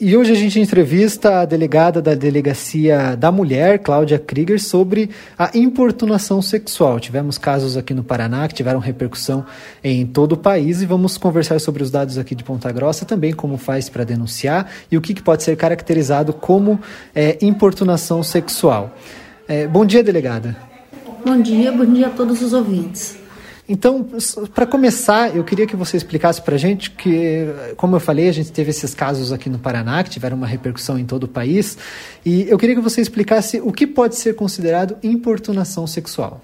E hoje a gente entrevista a delegada da Delegacia da Mulher, Cláudia Krieger, sobre a importunação sexual. Tivemos casos aqui no Paraná que tiveram repercussão em todo o país e vamos conversar sobre os dados aqui de Ponta Grossa, também como faz para denunciar e o que, que, pode ser caracterizado como é, importunação sexual. É, bom dia, delegada. Bom dia, bom dia a todos os ouvintes. Então, para começar, eu queria que você explicasse para a gente que, como eu falei, a gente teve esses casos aqui no Paraná que tiveram uma repercussão em todo o país, e eu queria que você explicasse o que pode ser considerado importunação sexual.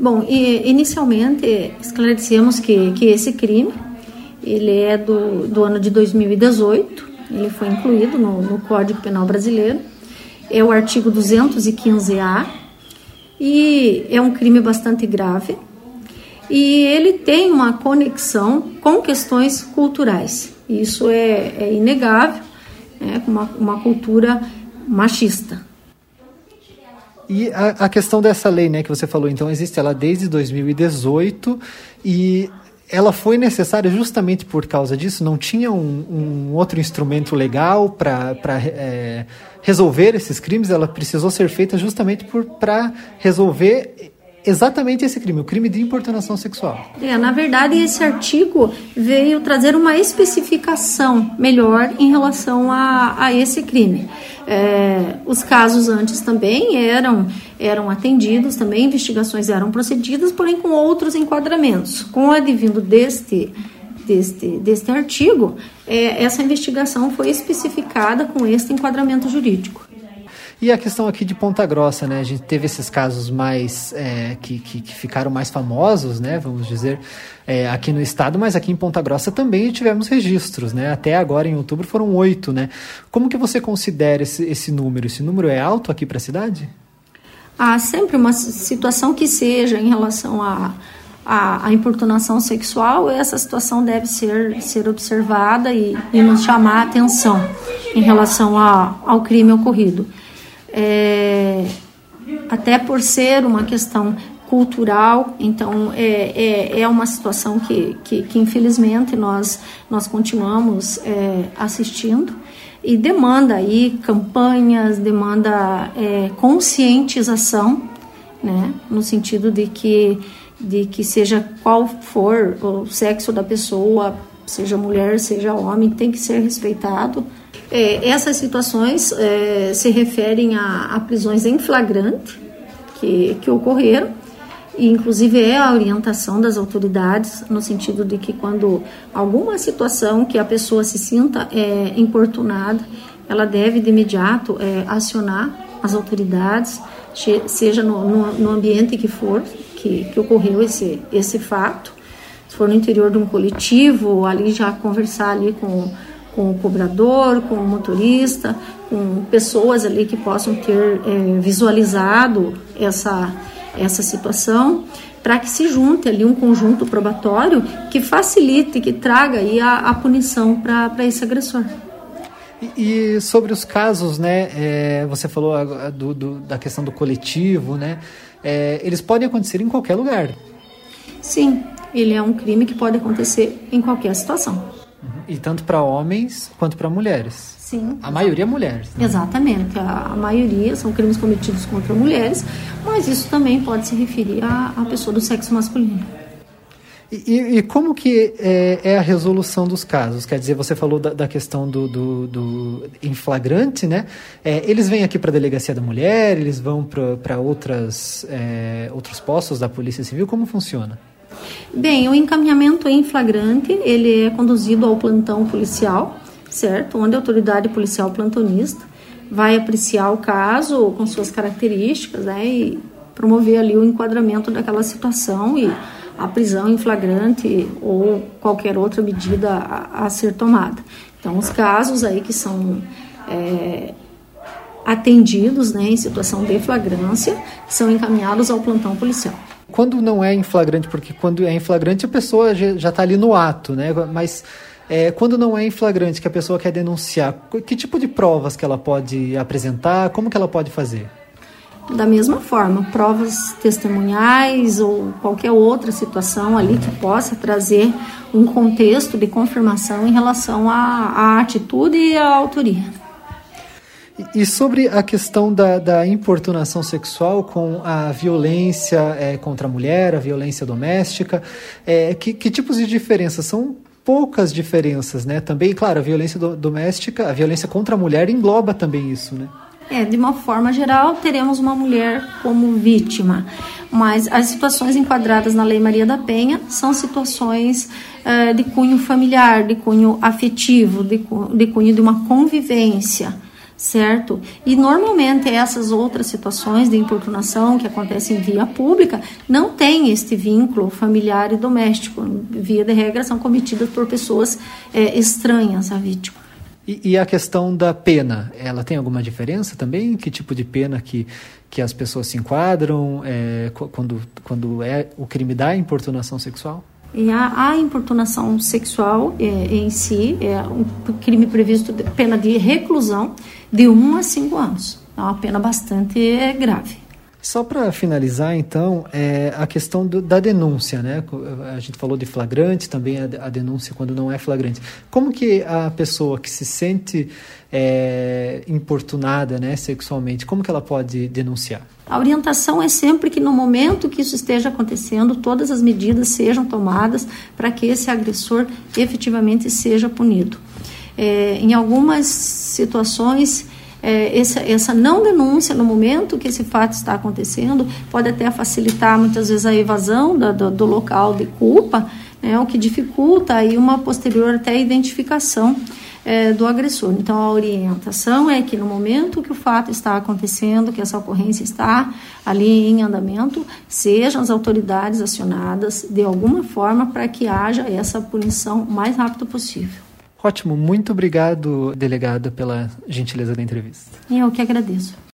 Bom, inicialmente esclarecemos que, que esse crime ele é do, do ano de 2018, ele foi incluído no, no Código Penal Brasileiro, é o artigo 215-A, e é um crime bastante grave, e ele tem uma conexão com questões culturais. Isso é, é inegável, né, uma, uma cultura machista. E a, a, questão dessa lei, né, que você falou, então existe ela desde 2018 e ela foi necessária justamente por causa disso? Não tinha um, um outro instrumento legal para é, resolver esses crimes? Ela precisou ser feita justamente para resolver exatamente esse crime, o crime de importunação sexual. É, na verdade, esse artigo veio trazer uma especificação melhor em relação a, a esse crime. É, os casos antes também eram, eram atendidos, também investigações eram procedidas, porém com outros enquadramentos. Com o advindo deste deste, deste artigo, é, essa investigação foi especificada com este enquadramento jurídico. E a questão aqui de Ponta Grossa, né? A gente teve esses casos mais é, que, que, que, ficaram mais famosos, né? Vamos dizer, é, aqui no estado, mas aqui em Ponta Grossa também tivemos registros, né? Até agora, em outubro, foram oito, né? Como que você considera esse, esse número? Esse número é alto aqui para a cidade? Há sempre uma situação que seja em relação a a, a, importunação sexual, essa situação deve ser, ser observada e, e nos chamar a atenção em relação a, ao crime ocorrido é, até por ser uma questão cultural, então é, é, é uma situação que, que, que, infelizmente nós, nós continuamos é, assistindo. E demanda aí campanhas, demanda é, conscientização, né, no sentido de que, de que seja qual for o sexo da pessoa, seja mulher, seja homem, tem que ser respeitado, é, essas situações é, se referem a, a, prisões em flagrante que, que ocorreram, e inclusive é a orientação das autoridades, no sentido de que quando alguma situação que a pessoa se sinta é, importunada, ela deve de imediato é, acionar as autoridades, seja no, no, no ambiente que for que, que ocorreu esse, esse fato, se for no interior de um coletivo, ali já conversar ali com com o cobrador, com o motorista, com pessoas ali que possam ter é, visualizado essa, essa situação, para que se junte ali um conjunto probatório que facilite, que traga aí a, a punição para esse agressor. E, e, sobre os casos, né? É, você falou do, do, da questão do coletivo, né? É, eles podem acontecer em qualquer lugar. Sim, ele é um crime que pode acontecer em qualquer situação. E tanto para homens quanto para mulheres. Sim. A maioria é mulheres. Né? Exatamente. A, a, maioria são crimes cometidos contra mulheres, mas isso também pode se referir à, à pessoa do sexo masculino. E, e, como que é, é, a resolução dos casos? Quer dizer, você falou da, da questão do, do, do em flagrante, né? É, eles vêm aqui para a delegacia da mulher, eles vão para outras é, outros postos da Polícia Civil. Como funciona? Bem, o encaminhamento em flagrante, ele é conduzido ao plantão policial, certo? Onde a autoridade policial plantonista vai apreciar o caso com suas características, né? E promover ali o enquadramento daquela situação e a prisão em flagrante ou qualquer outra medida a, a ser tomada. Então, os casos aí que são é, atendidos né, em situação de flagrância são encaminhados ao plantão policial. Quando não é em flagrante, porque quando é em flagrante a pessoa já está ali no ato, né? Mas é, quando não é em flagrante, que a pessoa quer denunciar, que tipo de provas que ela pode apresentar, como que ela pode fazer? da mesma forma, provas testemunhais ou qualquer outra situação ali que possa trazer um contexto de confirmação em relação à, à atitude e à autoria. E sobre a questão da, da importunação sexual com a violência é, contra a mulher, a violência doméstica, é, que, que tipos de diferenças? São poucas diferenças, né? Também, claro, a violência do, doméstica, a violência contra a mulher engloba também isso, né? É, de uma forma geral, teremos uma mulher como vítima, mas as situações enquadradas na Lei Maria da Penha são situações uh, de cunho familiar, de cunho afetivo, de, de cunho de uma convivência certo? E normalmente essas outras situações de importunação que acontecem via pública não têm este vínculo familiar e doméstico. Via de regra são cometidas por pessoas é, estranhas à vítima. E, e, a questão da pena, ela tem alguma diferença também? Que tipo de pena que, que as pessoas se enquadram é, quando, quando é o crime da importunação sexual? E a, a importunação sexual é, em si é um crime previsto de pena de reclusão de 1 um a 5 anos. É uma pena bastante grave. Só para finalizar, então, é a questão do, da denúncia, né? A gente falou de flagrante, também a, a, denúncia quando não é flagrante. Como que a pessoa que se sente é, importunada, né, sexualmente, como que ela pode denunciar? A orientação é sempre que no momento que isso esteja acontecendo, todas as medidas sejam tomadas para que esse agressor efetivamente seja punido. É, em algumas situações é, essa, essa não denúncia no momento que esse fato está acontecendo pode até facilitar muitas vezes a evasão da, do, do, local de culpa, né, o que dificulta aí uma posterior até identificação é, do agressor. Então a orientação é que no momento que o fato está acontecendo, que essa ocorrência está ali em andamento, sejam as autoridades acionadas de alguma forma para que haja essa punição o mais rápido possível. Ótimo, muito obrigado, delegado, pela gentileza da entrevista. Eu que agradeço.